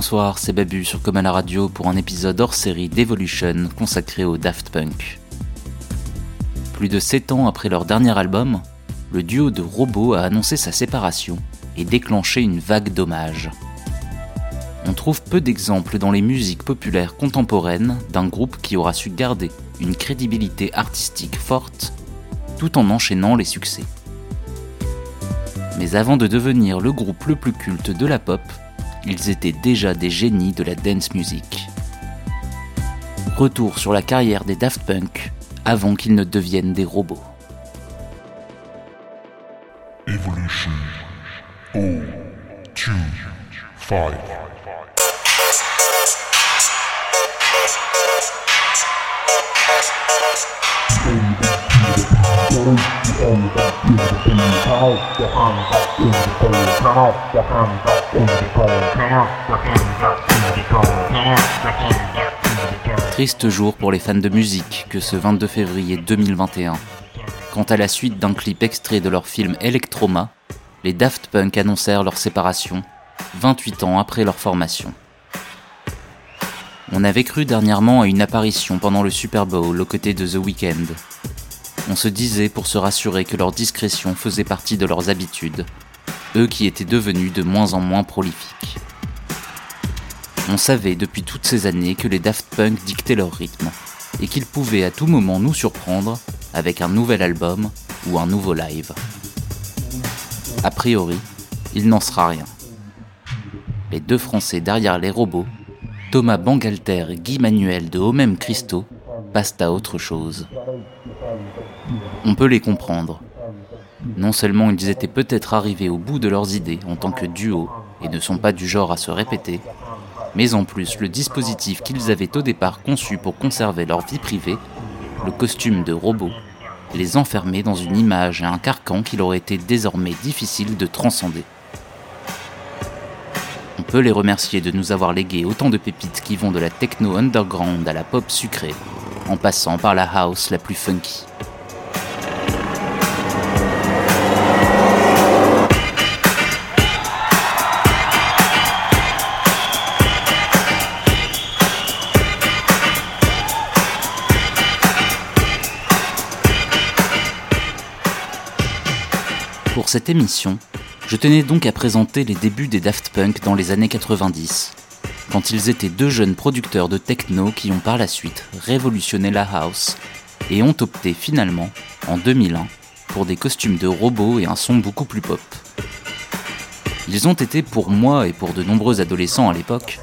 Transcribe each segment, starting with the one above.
Bonsoir, c'est Babu sur Comme radio pour un épisode hors série d'Evolution consacré au Daft Punk. Plus de 7 ans après leur dernier album, le duo de robots a annoncé sa séparation et déclenché une vague d'hommages. On trouve peu d'exemples dans les musiques populaires contemporaines d'un groupe qui aura su garder une crédibilité artistique forte tout en enchaînant les succès. Mais avant de devenir le groupe le plus culte de la pop, ils étaient déjà des génies de la dance music. Retour sur la carrière des Daft Punk avant qu'ils ne deviennent des robots. Oh. Triste jour pour les fans de musique que ce 22 février 2021. Quant à la suite d'un clip extrait de leur film Electroma, les Daft Punk annoncèrent leur séparation, 28 ans après leur formation. On avait cru dernièrement à une apparition pendant le Super Bowl aux côtés de The Weeknd. On se disait pour se rassurer que leur discrétion faisait partie de leurs habitudes, eux qui étaient devenus de moins en moins prolifiques. On savait depuis toutes ces années que les Daft Punk dictaient leur rythme, et qu'ils pouvaient à tout moment nous surprendre avec un nouvel album ou un nouveau live. A priori, il n'en sera rien. Les deux Français derrière les robots, Thomas Bangalter et Guy Manuel de Homem Christo, passent à autre chose. On peut les comprendre. Non seulement ils étaient peut-être arrivés au bout de leurs idées en tant que duo et ne sont pas du genre à se répéter, mais en plus le dispositif qu'ils avaient au départ conçu pour conserver leur vie privée, le costume de robot, les enfermait dans une image et un carcan qu'il aurait été désormais difficile de transcender. On peut les remercier de nous avoir légué autant de pépites qui vont de la techno underground à la pop sucrée, en passant par la house la plus funky. Cette émission, je tenais donc à présenter les débuts des Daft Punk dans les années 90, quand ils étaient deux jeunes producteurs de techno qui ont par la suite révolutionné la house et ont opté finalement, en 2001, pour des costumes de robots et un son beaucoup plus pop. Ils ont été pour moi et pour de nombreux adolescents à l'époque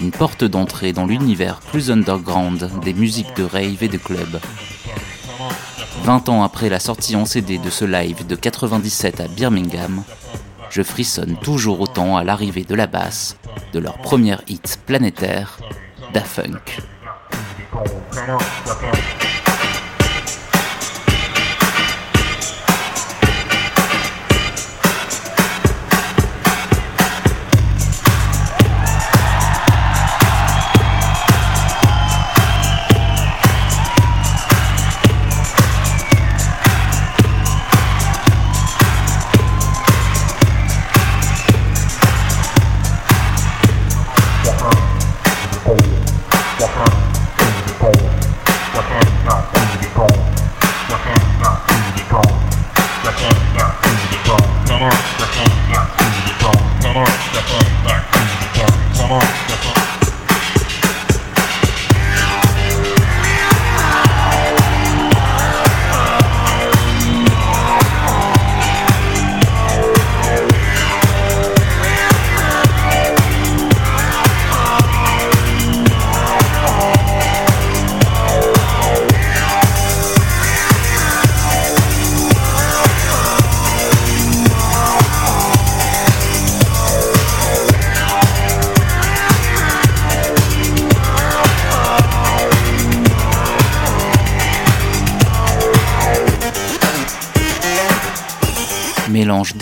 une porte d'entrée dans l'univers plus underground des musiques de rave et de club. 20 ans après la sortie en CD de ce live de 97 à Birmingham, je frissonne toujours autant à l'arrivée de la basse de leur première hit planétaire, Da Funk.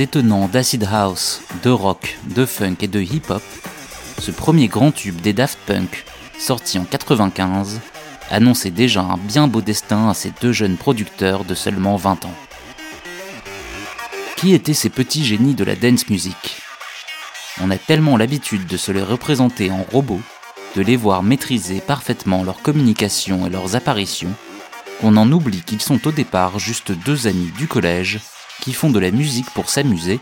Détonnant d'acid house, de rock, de funk et de hip-hop, ce premier grand tube des Daft Punk, sorti en 95, annonçait déjà un bien beau destin à ces deux jeunes producteurs de seulement 20 ans. Qui étaient ces petits génies de la dance music? On a tellement l'habitude de se les représenter en robots, de les voir maîtriser parfaitement leur communication et leurs apparitions, qu'on en oublie qu'ils sont au départ juste deux amis du collège qui font de la musique pour s'amuser,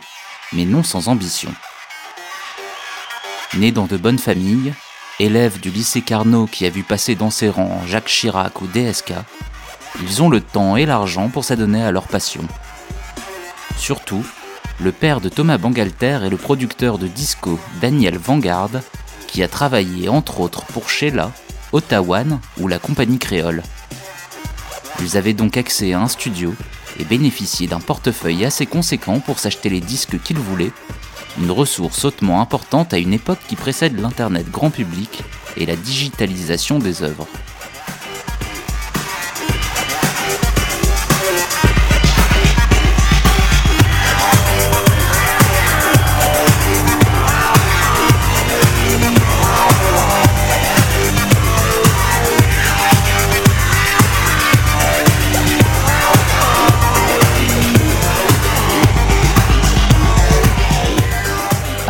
mais non sans ambition. Nés dans de bonnes familles, élèves du lycée Carnot qui a vu passer dans ses rangs Jacques Chirac ou DSK, ils ont le temps et l'argent pour s'adonner à leur passion. Surtout, le père de Thomas Bangalter est le producteur de disco Daniel Vanguard, qui a travaillé entre autres pour Sheila, Ottawa ou la compagnie créole. Ils avaient donc accès à un studio et bénéficié d'un portefeuille assez conséquent pour s'acheter les disques qu'ils voulaient, une ressource hautement importante à une époque qui précède l'Internet grand public et la digitalisation des œuvres.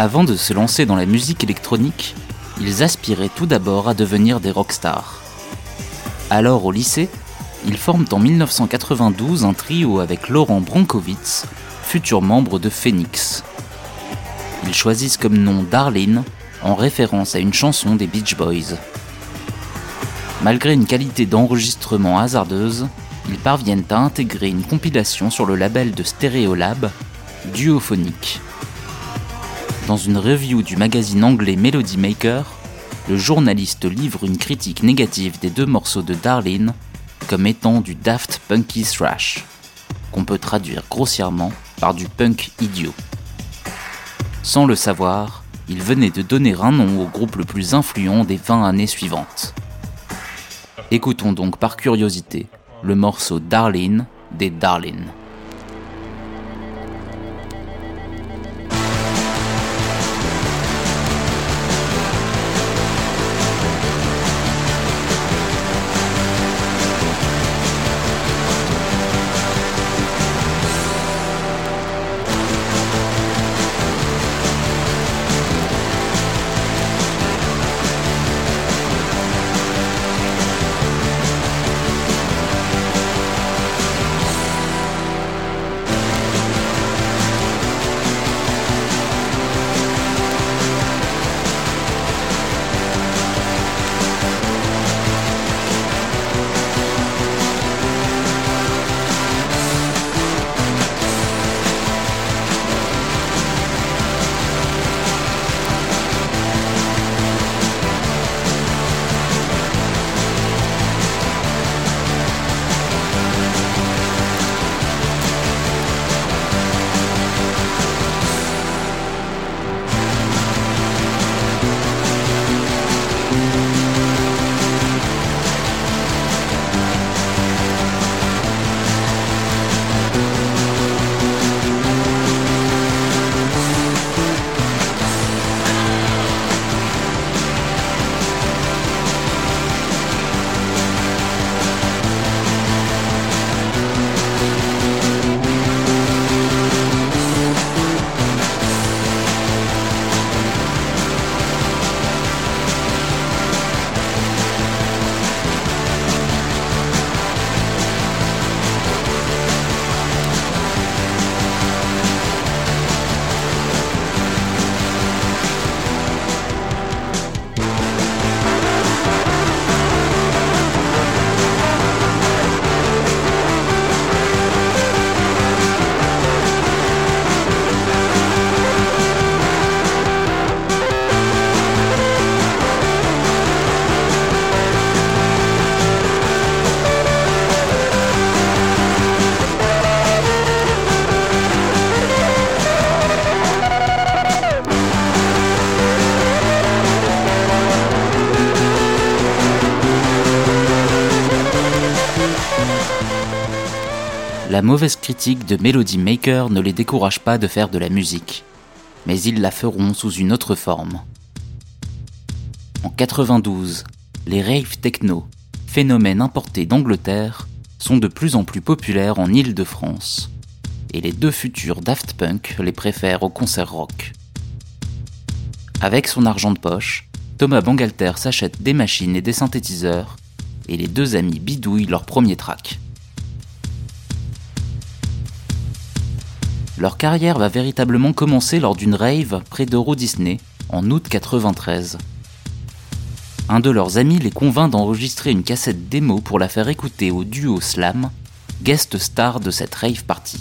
Avant de se lancer dans la musique électronique, ils aspiraient tout d'abord à devenir des rockstars. Alors au lycée, ils forment en 1992 un trio avec Laurent Bronkowitz, futur membre de Phoenix. Ils choisissent comme nom Darlene, en référence à une chanson des Beach Boys. Malgré une qualité d'enregistrement hasardeuse, ils parviennent à intégrer une compilation sur le label de Stereolab, Duophonique. Dans une review du magazine anglais Melody Maker, le journaliste livre une critique négative des deux morceaux de Darlene comme étant du daft punky thrash, qu'on peut traduire grossièrement par du punk idiot. Sans le savoir, il venait de donner un nom au groupe le plus influent des 20 années suivantes. Écoutons donc par curiosité le morceau Darlene des Darlene. La mauvaise critique de Melody Maker ne les décourage pas de faire de la musique, mais ils la feront sous une autre forme. En 92, les rave techno, phénomène importé d'Angleterre, sont de plus en plus populaires en Île-de-France, et les deux futurs Daft Punk les préfèrent au concert rock. Avec son argent de poche, Thomas Bangalter s'achète des machines et des synthétiseurs, et les deux amis bidouillent leur premier track. Leur carrière va véritablement commencer lors d'une rave près d'Euro Disney en août 93. Un de leurs amis les convainc d'enregistrer une cassette démo pour la faire écouter au duo Slam, guest star de cette rave party.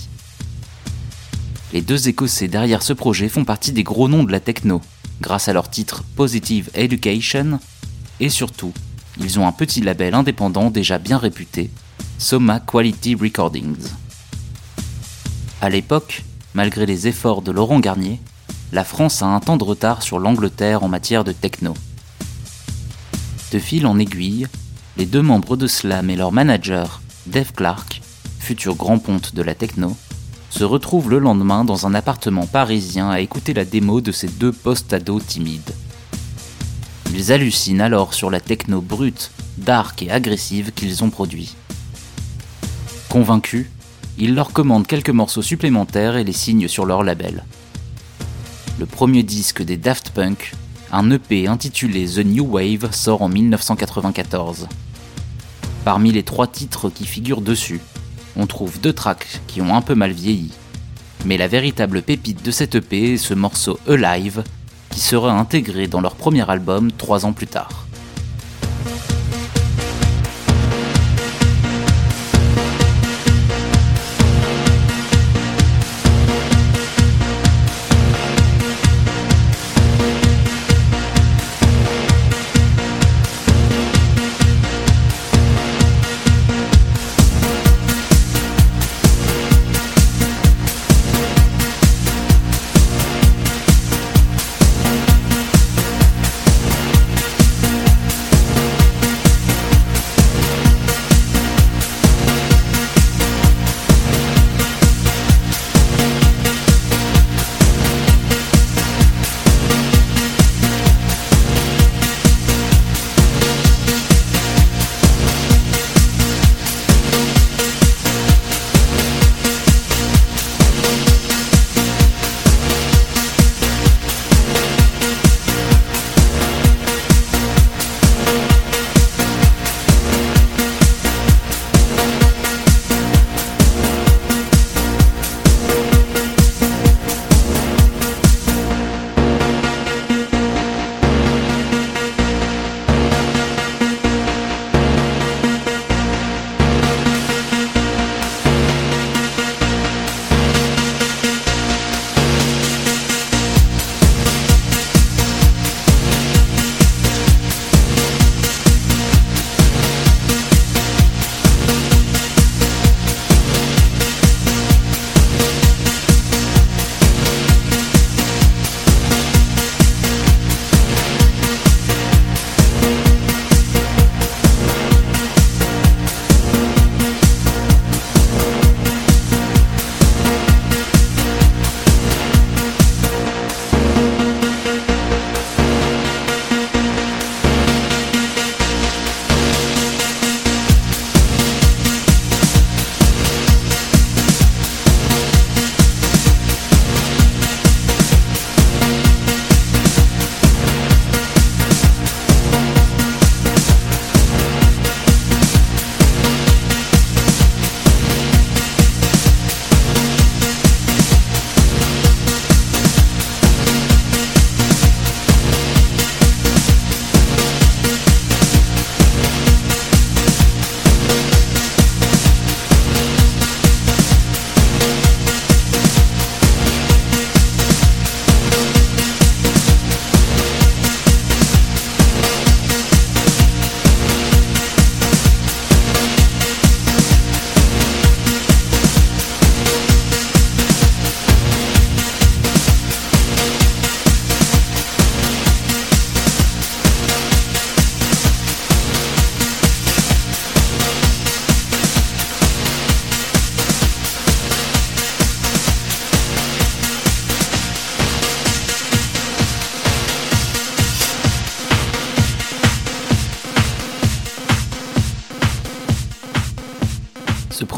Les deux Écossais derrière ce projet font partie des gros noms de la techno, grâce à leur titre Positive Education, et surtout, ils ont un petit label indépendant déjà bien réputé, Soma Quality Recordings. À l'époque, malgré les efforts de Laurent Garnier, la France a un temps de retard sur l'Angleterre en matière de techno. De fil en aiguille, les deux membres de Slam et leur manager, Dave Clark, futur grand ponte de la techno, se retrouvent le lendemain dans un appartement parisien à écouter la démo de ces deux post-ados timides. Ils hallucinent alors sur la techno brute, dark et agressive qu'ils ont produit. Convaincus, ils leur commandent quelques morceaux supplémentaires et les signent sur leur label. Le premier disque des Daft Punk, un EP intitulé The New Wave, sort en 1994. Parmi les trois titres qui figurent dessus, on trouve deux tracks qui ont un peu mal vieilli. Mais la véritable pépite de cet EP est ce morceau Alive, qui sera intégré dans leur premier album trois ans plus tard.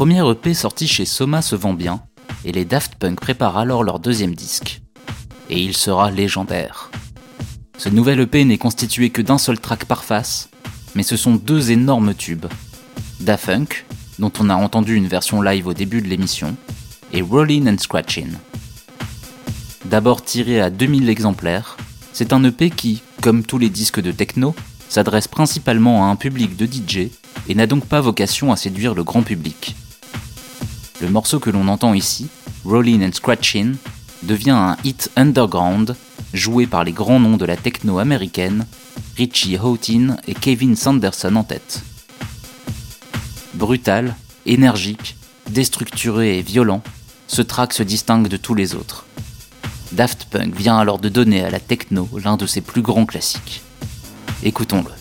Premier EP sorti chez Soma se vend bien, et les Daft Punk préparent alors leur deuxième disque. Et il sera légendaire. Ce nouvel EP n'est constitué que d'un seul track par face, mais ce sont deux énormes tubes. Da Funk, dont on a entendu une version live au début de l'émission, et Rollin' and Scratchin'. D'abord tiré à 2000 exemplaires, c'est un EP qui, comme tous les disques de techno, s'adresse principalement à un public de DJ et n'a donc pas vocation à séduire le grand public. Le morceau que l'on entend ici, Rollin' and Scratchin', devient un hit underground joué par les grands noms de la techno américaine, Richie Houghton et Kevin Sanderson en tête. Brutal, énergique, déstructuré et violent, ce track se distingue de tous les autres. Daft Punk vient alors de donner à la techno l'un de ses plus grands classiques. Écoutons-le.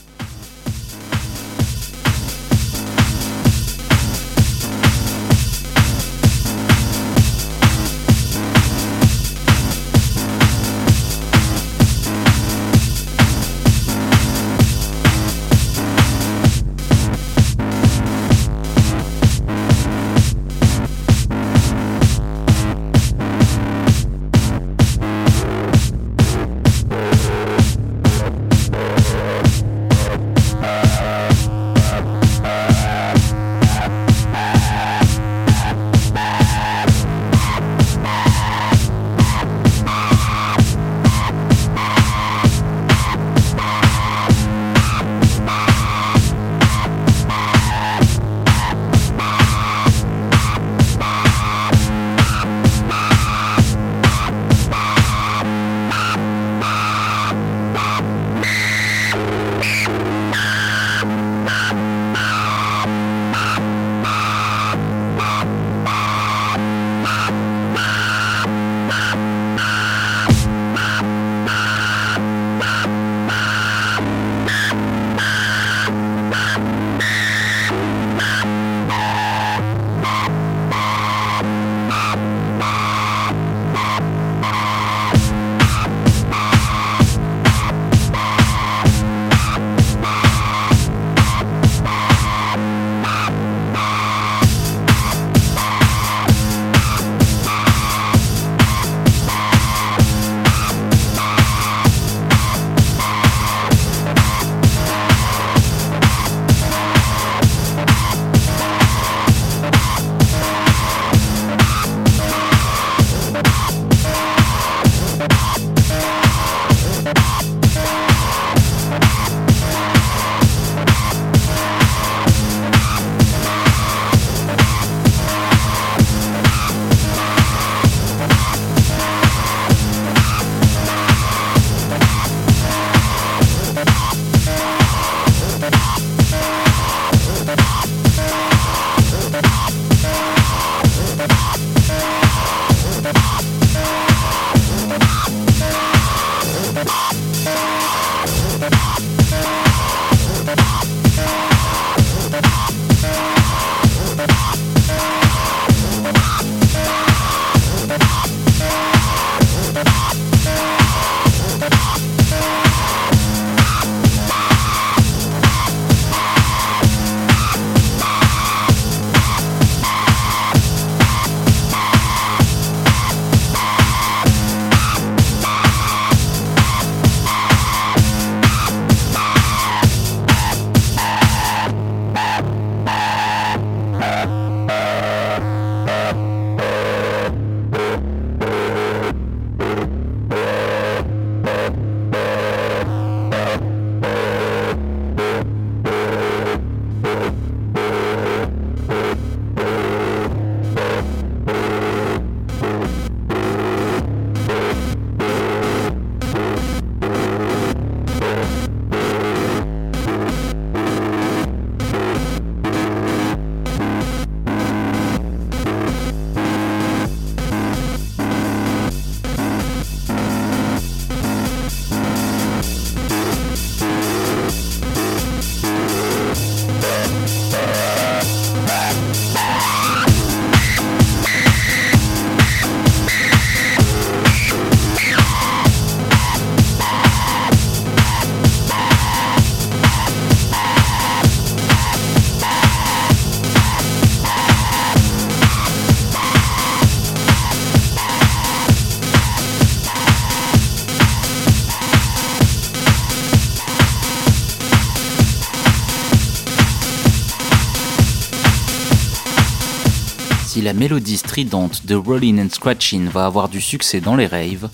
Si la mélodie stridente de Rollin' and Scratchin' va avoir du succès dans les raves,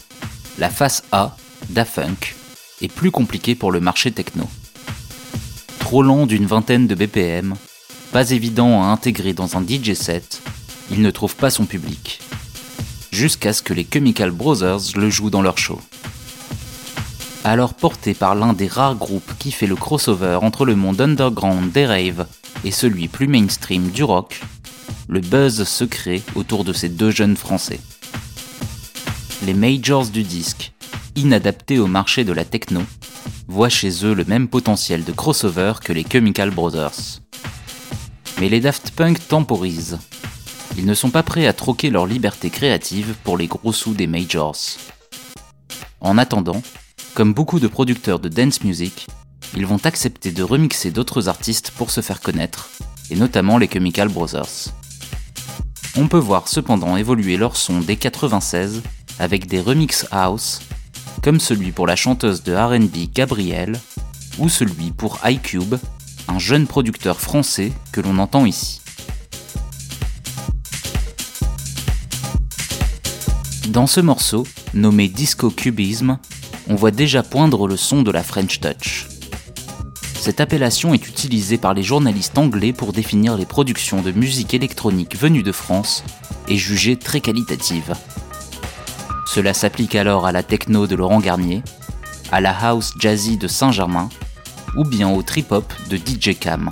la face A, Da Funk, est plus compliquée pour le marché techno. Trop lent d'une vingtaine de BPM, pas évident à intégrer dans un DJ set, il ne trouve pas son public. Jusqu'à ce que les Chemical Brothers le jouent dans leur show. Alors porté par l'un des rares groupes qui fait le crossover entre le monde underground des raves et celui plus mainstream du rock, le buzz se crée autour de ces deux jeunes Français. Les majors du disque, inadaptés au marché de la techno, voient chez eux le même potentiel de crossover que les Chemical Brothers. Mais les Daft Punk temporisent. Ils ne sont pas prêts à troquer leur liberté créative pour les gros sous des majors. En attendant, comme beaucoup de producteurs de dance music, ils vont accepter de remixer d'autres artistes pour se faire connaître, et notamment les Chemical Brothers. On peut voir cependant évoluer leur son dès 96 avec des remix house, comme celui pour la chanteuse de RB Gabrielle, ou celui pour iCube, un jeune producteur français que l'on entend ici. Dans ce morceau, nommé Disco Cubism, on voit déjà poindre le son de la French Touch. Cette appellation est utilisée par les journalistes anglais pour définir les productions de musique électronique venues de France et jugées très qualitatives. Cela s'applique alors à la techno de Laurent Garnier, à la house jazzy de Saint-Germain ou bien au trip-hop de DJ Cam.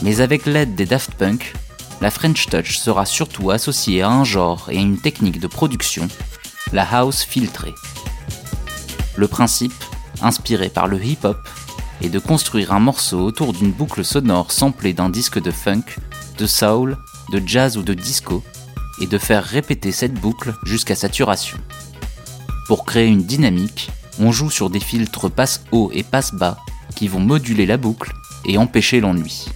Mais avec l'aide des Daft Punk, la French Touch sera surtout associée à un genre et à une technique de production, la house filtrée. Le principe, inspiré par le hip-hop, est de construire un morceau autour d'une boucle sonore samplée d'un disque de funk, de soul, de jazz ou de disco, et de faire répéter cette boucle jusqu'à saturation. Pour créer une dynamique, on joue sur des filtres passe haut et passe bas qui vont moduler la boucle et empêcher l'ennui.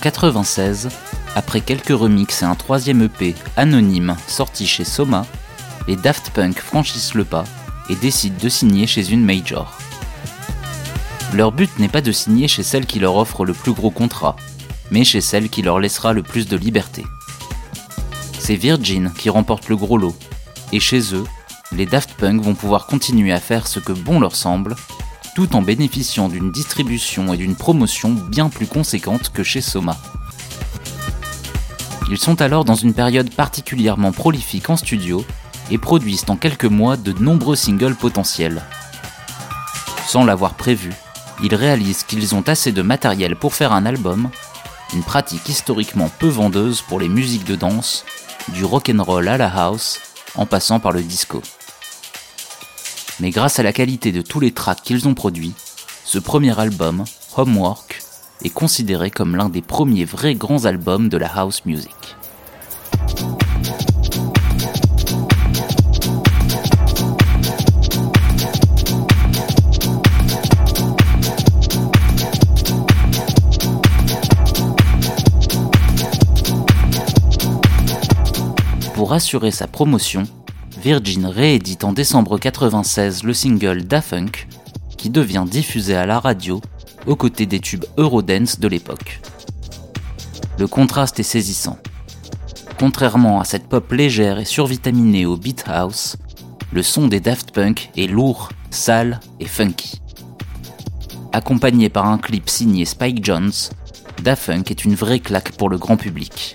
En 96, après quelques remixes et un troisième EP anonyme sorti chez Soma, les Daft Punk franchissent le pas et décident de signer chez une major. Leur but n'est pas de signer chez celle qui leur offre le plus gros contrat, mais chez celle qui leur laissera le plus de liberté. C'est Virgin qui remporte le gros lot, et chez eux, les Daft Punk vont pouvoir continuer à faire ce que bon leur semble, tout en bénéficiant d'une distribution et d'une promotion bien plus conséquentes que chez Soma. Ils sont alors dans une période particulièrement prolifique en studio et produisent en quelques mois de nombreux singles potentiels. Sans l'avoir prévu, ils réalisent qu'ils ont assez de matériel pour faire un album, une pratique historiquement peu vendeuse pour les musiques de danse, du rock'n'roll à la house, en passant par le disco. Mais grâce à la qualité de tous les tracks qu'ils ont produits, ce premier album, Homework, est considéré comme l'un des premiers vrais grands albums de la house music. Pour assurer sa promotion, Virgin réédite en décembre 96 le single Da Funk, qui devient diffusé à la radio aux côtés des tubes Eurodance de l'époque. Le contraste est saisissant. Contrairement à cette pop légère et survitaminée au beat house, le son des Daft Punk est lourd, sale et funky. Accompagné par un clip signé Spike Jones, Da Funk est une vraie claque pour le grand public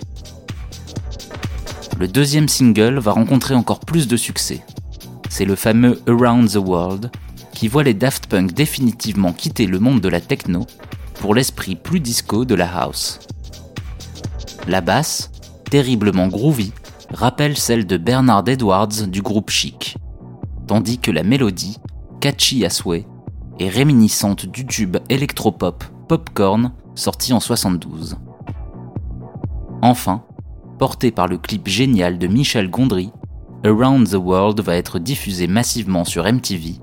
le deuxième single va rencontrer encore plus de succès. C'est le fameux Around the World, qui voit les Daft Punk définitivement quitter le monde de la techno pour l'esprit plus disco de la house. La basse, terriblement groovy, rappelle celle de Bernard Edwards du groupe Chic, tandis que la mélodie, catchy à souhait, est réminiscente du tube électropop Popcorn sorti en 72. Enfin, porté par le clip génial de Michel Gondry, Around the World va être diffusé massivement sur MTV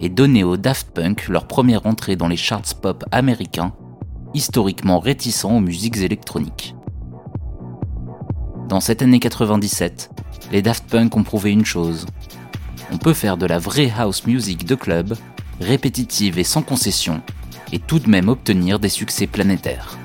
et donner aux Daft Punk leur première entrée dans les charts pop américains, historiquement réticents aux musiques électroniques. Dans cette année 97, les Daft Punk ont prouvé une chose. On peut faire de la vraie house music de club, répétitive et sans concession, et tout de même obtenir des succès planétaires.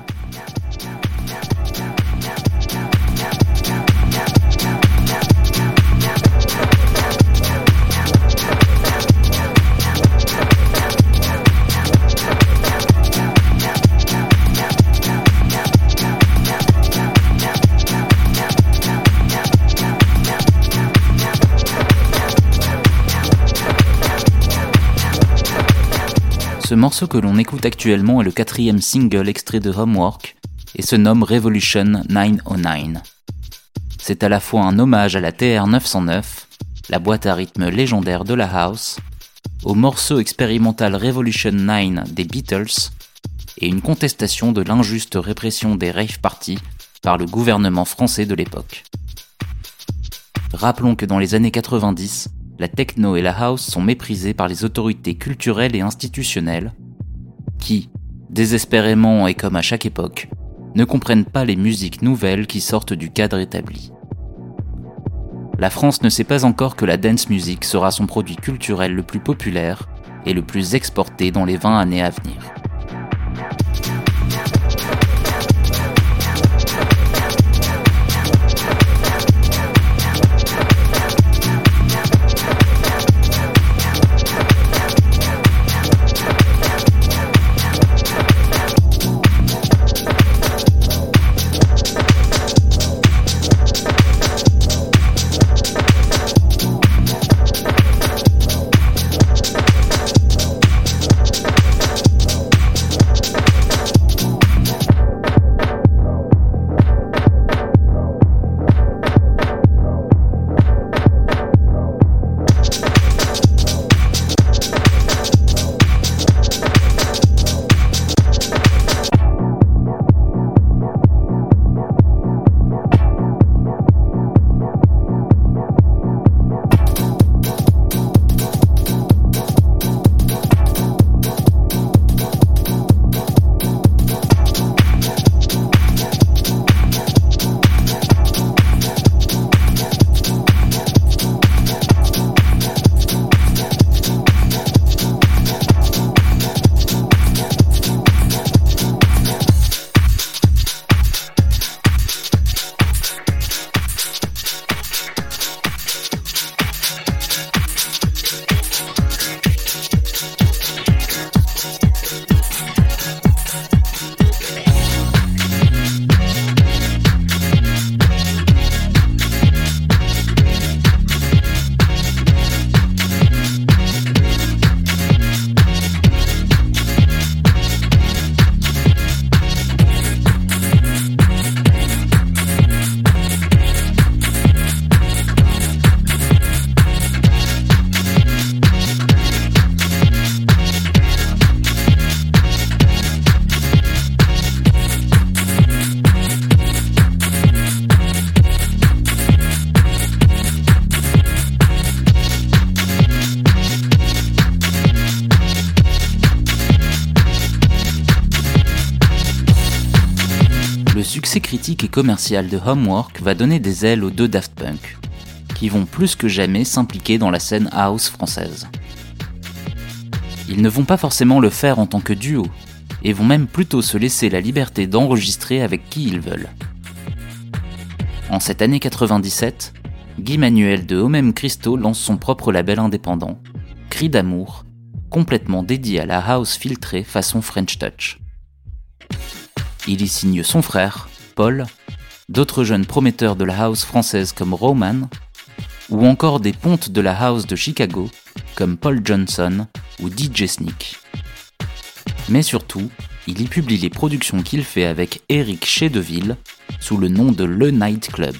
Ce morceau que l'on écoute actuellement est le quatrième single extrait de Homework et se nomme Revolution 909. C'est à la fois un hommage à la TR-909, la boîte à rythme légendaire de la house, au morceau expérimental Revolution 9 des Beatles et une contestation de l'injuste répression des rave parties par le gouvernement français de l'époque. Rappelons que dans les années 90, la techno et la house sont méprisées par les autorités culturelles et institutionnelles, qui, désespérément et comme à chaque époque, ne comprennent pas les musiques nouvelles qui sortent du cadre établi. La France ne sait pas encore que la dance music sera son produit culturel le plus populaire et le plus exporté dans les 20 années à venir. Et commercial de Homework va donner des ailes aux deux Daft Punk, qui vont plus que jamais s'impliquer dans la scène house française. Ils ne vont pas forcément le faire en tant que duo, et vont même plutôt se laisser la liberté d'enregistrer avec qui ils veulent. En cette année 97, Guy Manuel de Homem Christo lance son propre label indépendant, Cri d'amour, complètement dédié à la house filtrée façon French Touch. Il y signe son frère, Paul, d'autres jeunes prometteurs de la house française comme Roman, ou encore des pontes de la house de Chicago comme Paul Johnson ou DJ Sneak. Mais surtout, il y publie les productions qu'il fait avec Eric Chedeville sous le nom de Le Night Club.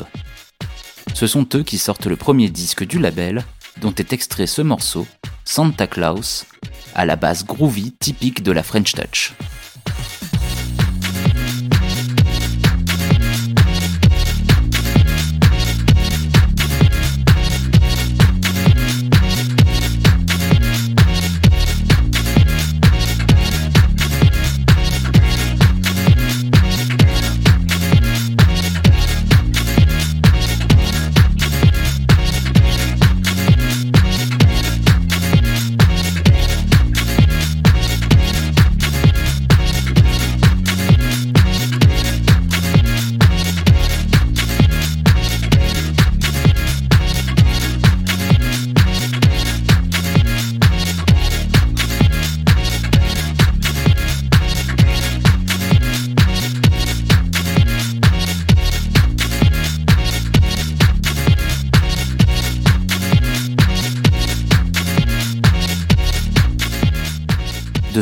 Ce sont eux qui sortent le premier disque du label, dont est extrait ce morceau, Santa Claus, à la base groovy typique de la French Touch.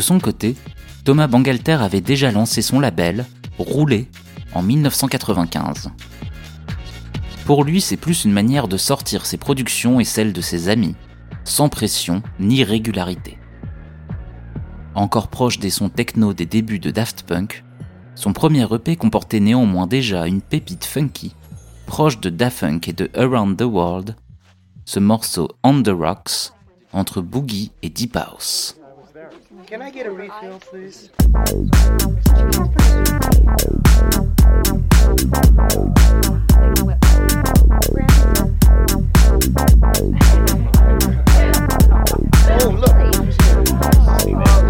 Son côté, Thomas Bangalter avait déjà lancé son label, Roulé, en 1995. Pour lui, c'est plus une manière de sortir ses productions et celles de ses amis, sans pression ni régularité. Encore proche des sons techno des débuts de Daft Punk, son premier EP comportait néanmoins déjà une pépite funky, proche de Daft Punk et de Around the World, ce morceau On the Rocks, entre boogie et deep house. Can I get a refill, please? oh, look. Oh,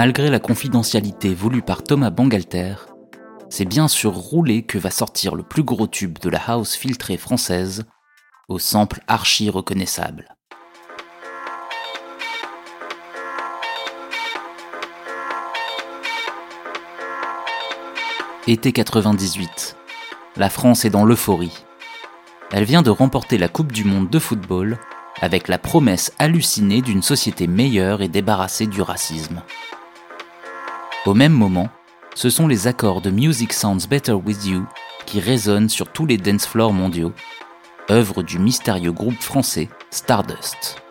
Malgré la confidentialité voulue par Thomas Bangalter, c'est bien sur Rouler que va sortir le plus gros tube de la house filtrée française, au sample archi reconnaissable. Été 98. La France est dans l'euphorie. Elle vient de remporter la Coupe du Monde de football avec la promesse hallucinée d'une société meilleure et débarrassée du racisme. Au même moment, ce sont les accords de Music Sounds Better With You qui résonnent sur tous les dance floors mondiaux, œuvre du mystérieux groupe français Stardust.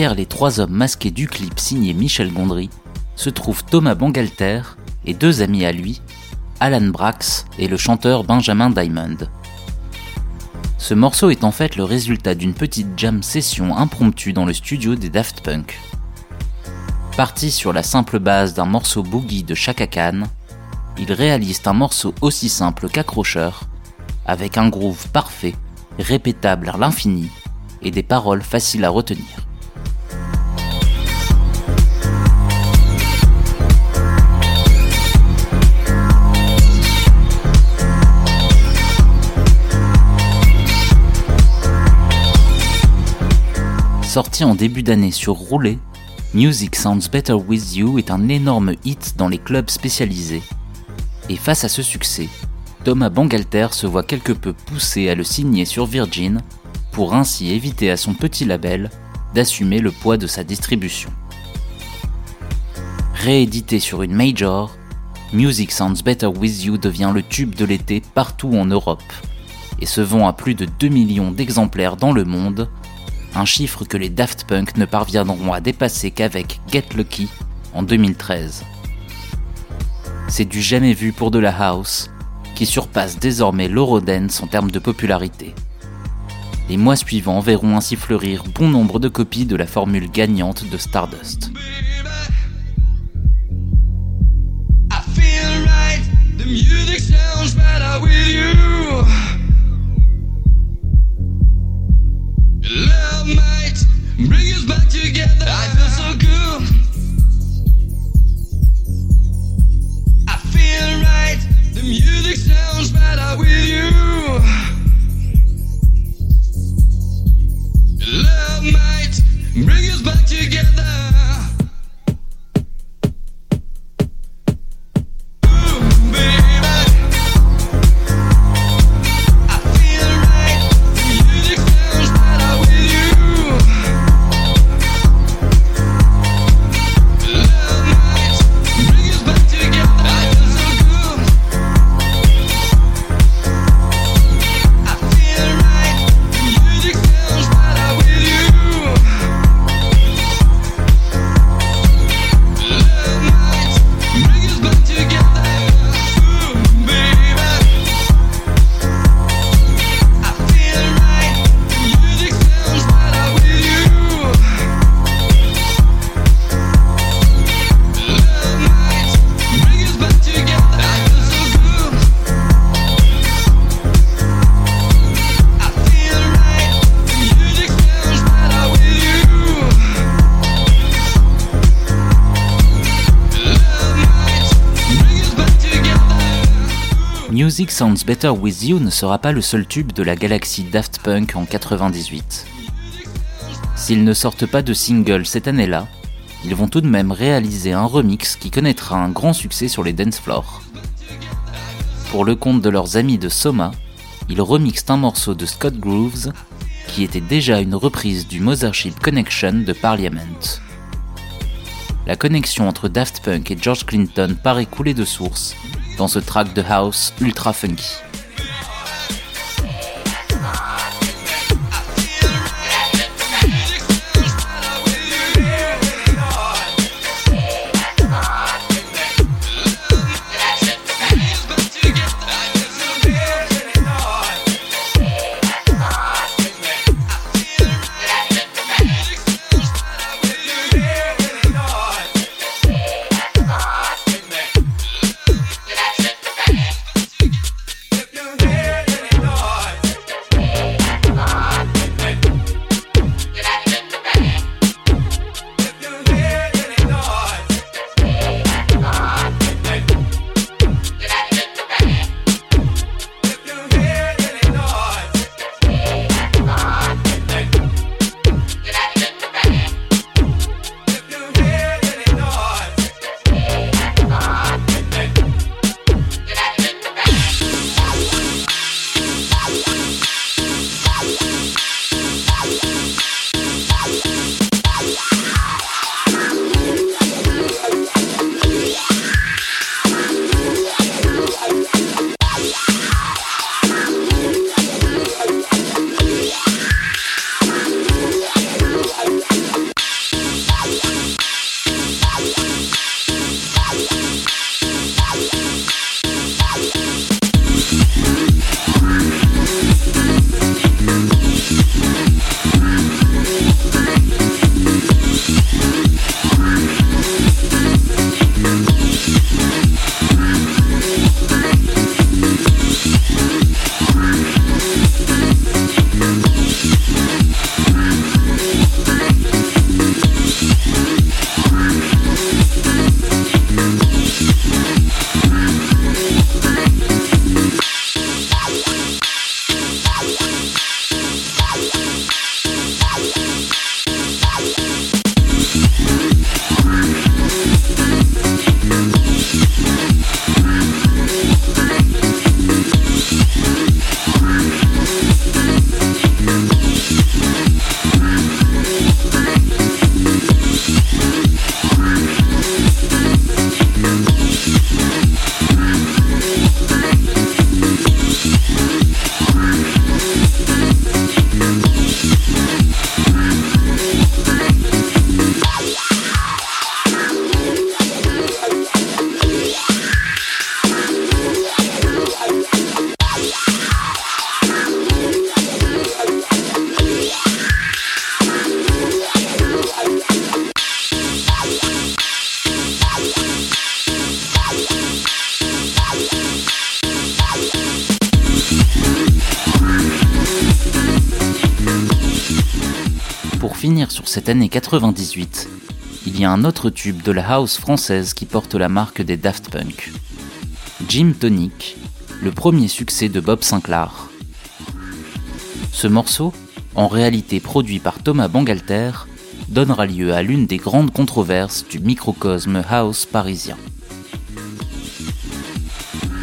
Derrière les trois hommes masqués du clip signé Michel Gondry se trouvent Thomas Bangalter et deux amis à lui, Alan Brax et le chanteur Benjamin Diamond. Ce morceau est en fait le résultat d'une petite jam session impromptue dans le studio des Daft Punk. Parti sur la simple base d'un morceau boogie de Chaka Khan, ils réalisent un morceau aussi simple qu'accrocheur, avec un groove parfait, répétable à l'infini et des paroles faciles à retenir. Sorti en début d'année sur Roulet, Music Sounds Better With You est un énorme hit dans les clubs spécialisés. Et face à ce succès, Thomas Bangalter se voit quelque peu poussé à le signer sur Virgin pour ainsi éviter à son petit label d'assumer le poids de sa distribution. Réédité sur une major, Music Sounds Better With You devient le tube de l'été partout en Europe et se vend à plus de 2 millions d'exemplaires dans le monde un chiffre que les Daft Punk ne parviendront à dépasser qu'avec Get Lucky en 2013. C'est du jamais vu pour de la house, qui surpasse désormais l'Eurodance en termes de popularité. Les mois suivants verront ainsi fleurir bon nombre de copies de la formule gagnante de Stardust. Sounds Better With You ne sera pas le seul tube de la galaxie Daft Punk en 98. S'ils ne sortent pas de single cette année-là, ils vont tout de même réaliser un remix qui connaîtra un grand succès sur les dance floors. Pour le compte de leurs amis de Soma, ils remixent un morceau de Scott Grooves qui était déjà une reprise du Mothership Connection de Parliament. La connexion entre Daft Punk et George Clinton paraît couler de source dans ce track de house ultra funky. Cette année 98, il y a un autre tube de la house française qui porte la marque des Daft Punk. Jim Tonic, le premier succès de Bob Sinclair. Ce morceau, en réalité produit par Thomas Bangalter, donnera lieu à l'une des grandes controverses du microcosme house parisien.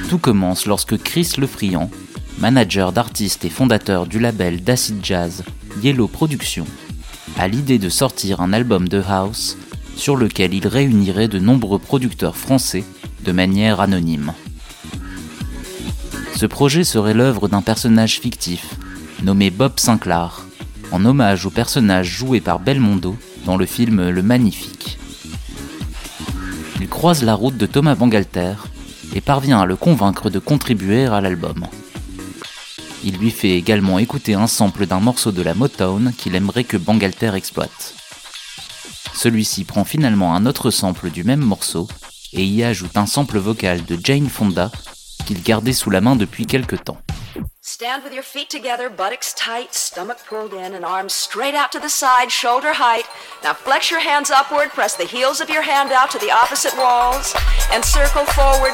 Tout commence lorsque Chris Lefriand, manager d'artistes et fondateur du label d'acid jazz Yellow Productions, à l'idée de sortir un album de house sur lequel il réunirait de nombreux producteurs français de manière anonyme. Ce projet serait l'œuvre d'un personnage fictif, nommé Bob Sinclair, en hommage au personnage joué par Belmondo dans le film Le Magnifique. Il croise la route de Thomas Bangalter et parvient à le convaincre de contribuer à l'album. Il lui fait également écouter un sample d'un morceau de la Motown qu'il aimerait que Bangalter exploite. Celui-ci prend finalement un autre sample du même morceau et y ajoute un sample vocal de Jane Fonda qu'il gardait sous la main depuis quelque temps. Stand with your feet together, buttocks tight, stomach pulled in, and arms straight out to the side, shoulder height. Now flex your hands upward, press the heels of your hand out to the opposite walls, and circle forward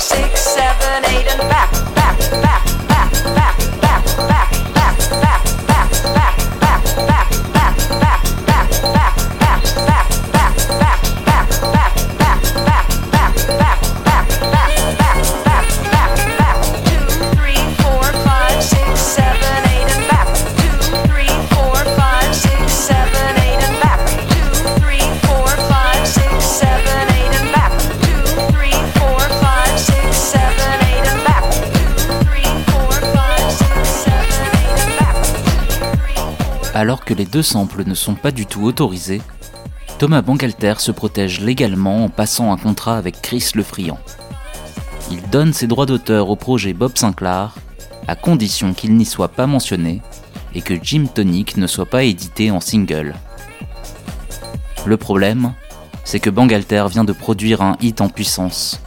Six, seven, eight, and back. Back, back, Alors que les deux samples ne sont pas du tout autorisés, Thomas Bangalter se protège légalement en passant un contrat avec Chris Le Friand. Il donne ses droits d'auteur au projet Bob Sinclair, à condition qu'il n'y soit pas mentionné et que Jim Tonic ne soit pas édité en single. Le problème, c'est que Bangalter vient de produire un hit en puissance.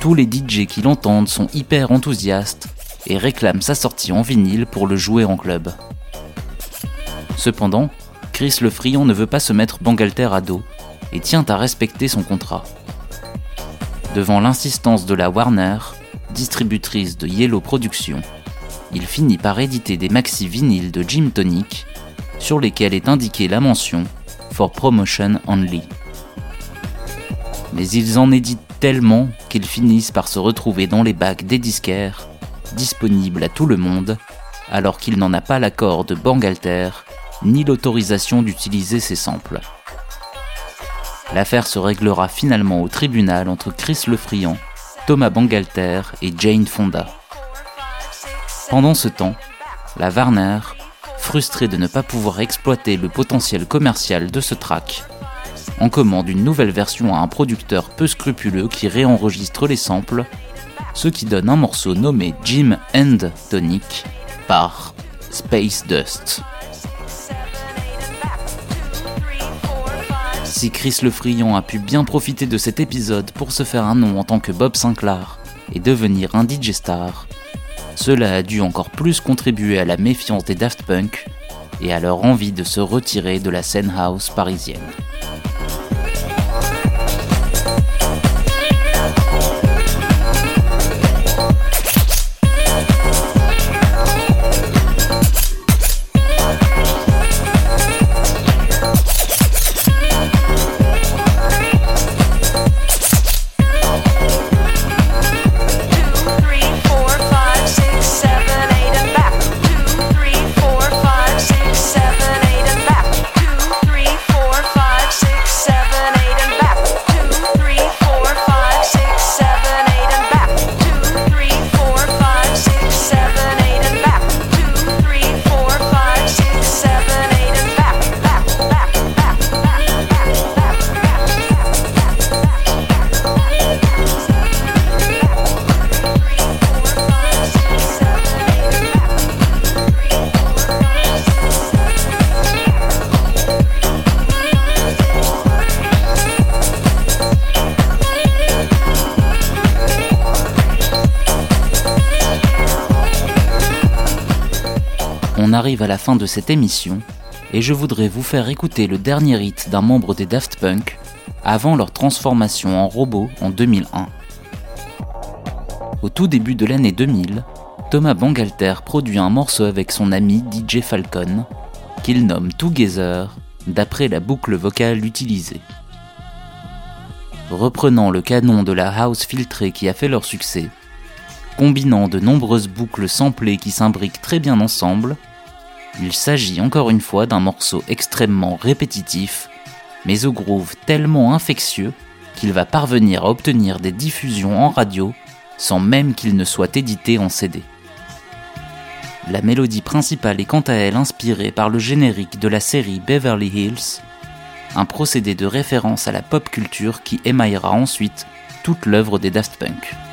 Tous les DJ qui l'entendent sont hyper enthousiastes et réclament sa sortie en vinyle pour le jouer en club. Cependant, Chris le Friand ne veut pas se mettre Bangalter à dos et tient à respecter son contrat. Devant l'insistance de la Warner, distributrice de Yellow Productions, il finit par éditer des maxi vinyles de Jim Tonic sur lesquels est indiquée la mention For Promotion Only. Mais ils en éditent tellement qu'ils finissent par se retrouver dans les bacs des disquaires, disponibles à tout le monde, alors qu'il n'en a pas l'accord de Bangalter ni l'autorisation d'utiliser ces samples. L'affaire se réglera finalement au tribunal entre Chris Lefriand, Thomas Bangalter et Jane Fonda. Pendant ce temps, la Warner, frustrée de ne pas pouvoir exploiter le potentiel commercial de ce track, en commande une nouvelle version à un producteur peu scrupuleux qui réenregistre les samples, ce qui donne un morceau nommé Jim and Tonic par Space Dust. Si Chris Le Friand a pu bien profiter de cet épisode pour se faire un nom en tant que Bob Sinclair et devenir un DJ star, cela a dû encore plus contribuer à la méfiance des Daft Punk et à leur envie de se retirer de la scène house parisienne. Cette émission et je voudrais vous faire écouter le dernier hit d'un membre des Daft Punk avant leur transformation en robot en 2001. Au tout début de l'année 2000, Thomas Bangalter produit un morceau avec son ami DJ Falcon qu'il nomme Together d'après la boucle vocale utilisée. Reprenant le canon de la house filtrée qui a fait leur succès, combinant de nombreuses boucles samplées qui s'imbriquent très bien ensemble, il s'agit encore une fois d'un morceau extrêmement répétitif, mais au groove tellement infectieux qu'il va parvenir à obtenir des diffusions en radio sans même qu'il ne soit édité en CD. La mélodie principale est quant à elle inspirée par le générique de la série Beverly Hills, un procédé de référence à la pop culture qui émaillera ensuite toute l'œuvre des Daft Punk.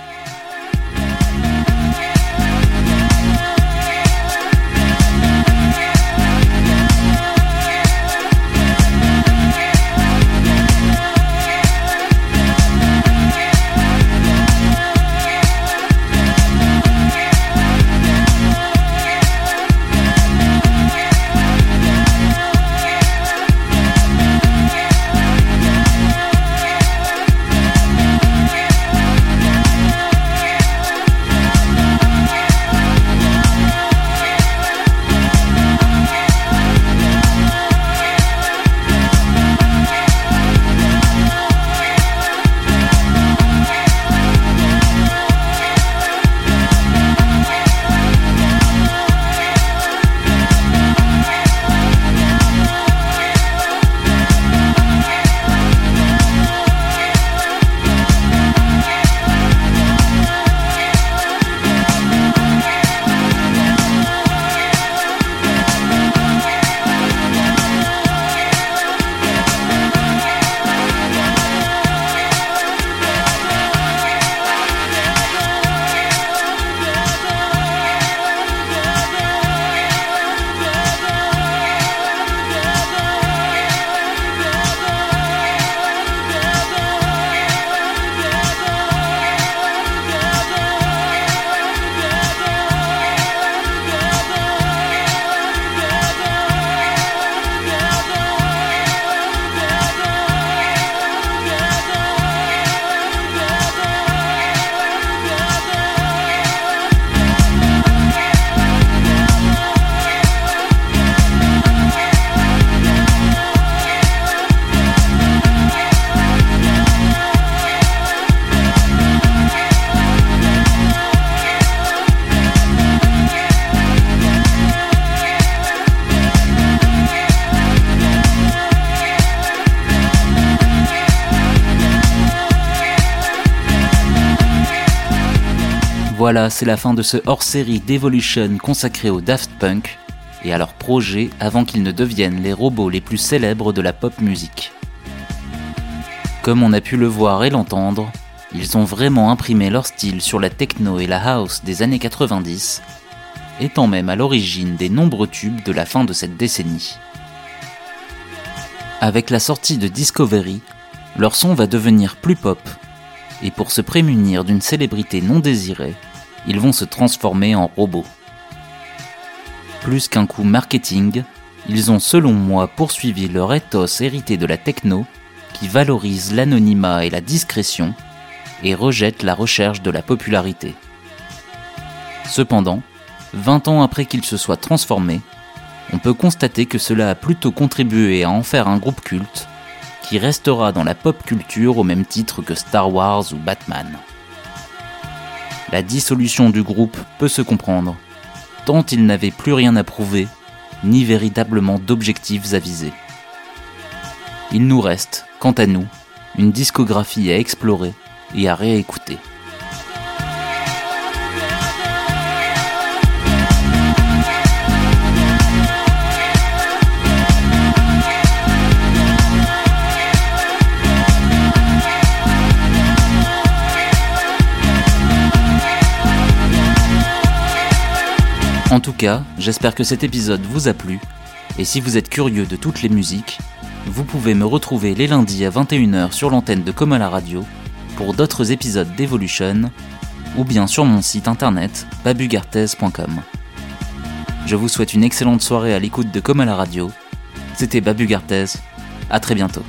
Voilà, c'est la fin de ce hors-série d'Evolution consacré au Daft Punk et à leurs projets avant qu'ils ne deviennent les robots les plus célèbres de la pop musique. Comme on a pu le voir et l'entendre, ils ont vraiment imprimé leur style sur la techno et la house des années 90, étant même à l'origine des nombreux tubes de la fin de cette décennie. Avec la sortie de Discovery, leur son va devenir plus pop, et pour se prémunir d'une célébrité non désirée, ils vont se transformer en robots. Plus qu'un coup marketing, ils ont selon moi poursuivi leur ethos hérité de la techno qui valorise l'anonymat et la discrétion et rejette la recherche de la popularité. Cependant, 20 ans après qu'ils se soient transformés, on peut constater que cela a plutôt contribué à en faire un groupe culte qui restera dans la pop culture au même titre que Star Wars ou Batman. La dissolution du groupe peut se comprendre, tant ils n'avaient plus rien à prouver, ni véritablement d'objectifs à viser. Il nous reste, quant à nous, une discographie à explorer et à réécouter. Tout cas, j'espère que cet épisode vous a plu, et si vous êtes curieux de toutes les musiques, vous pouvez me retrouver les lundis à 21h sur l'antenne de Comme à la radio pour d'autres épisodes d'Evolution, ou bien sur mon site internet babugarthez.com. Je vous souhaite une excellente soirée à l'écoute de Comme à la radio. C'était Babu Garthez. À très bientôt.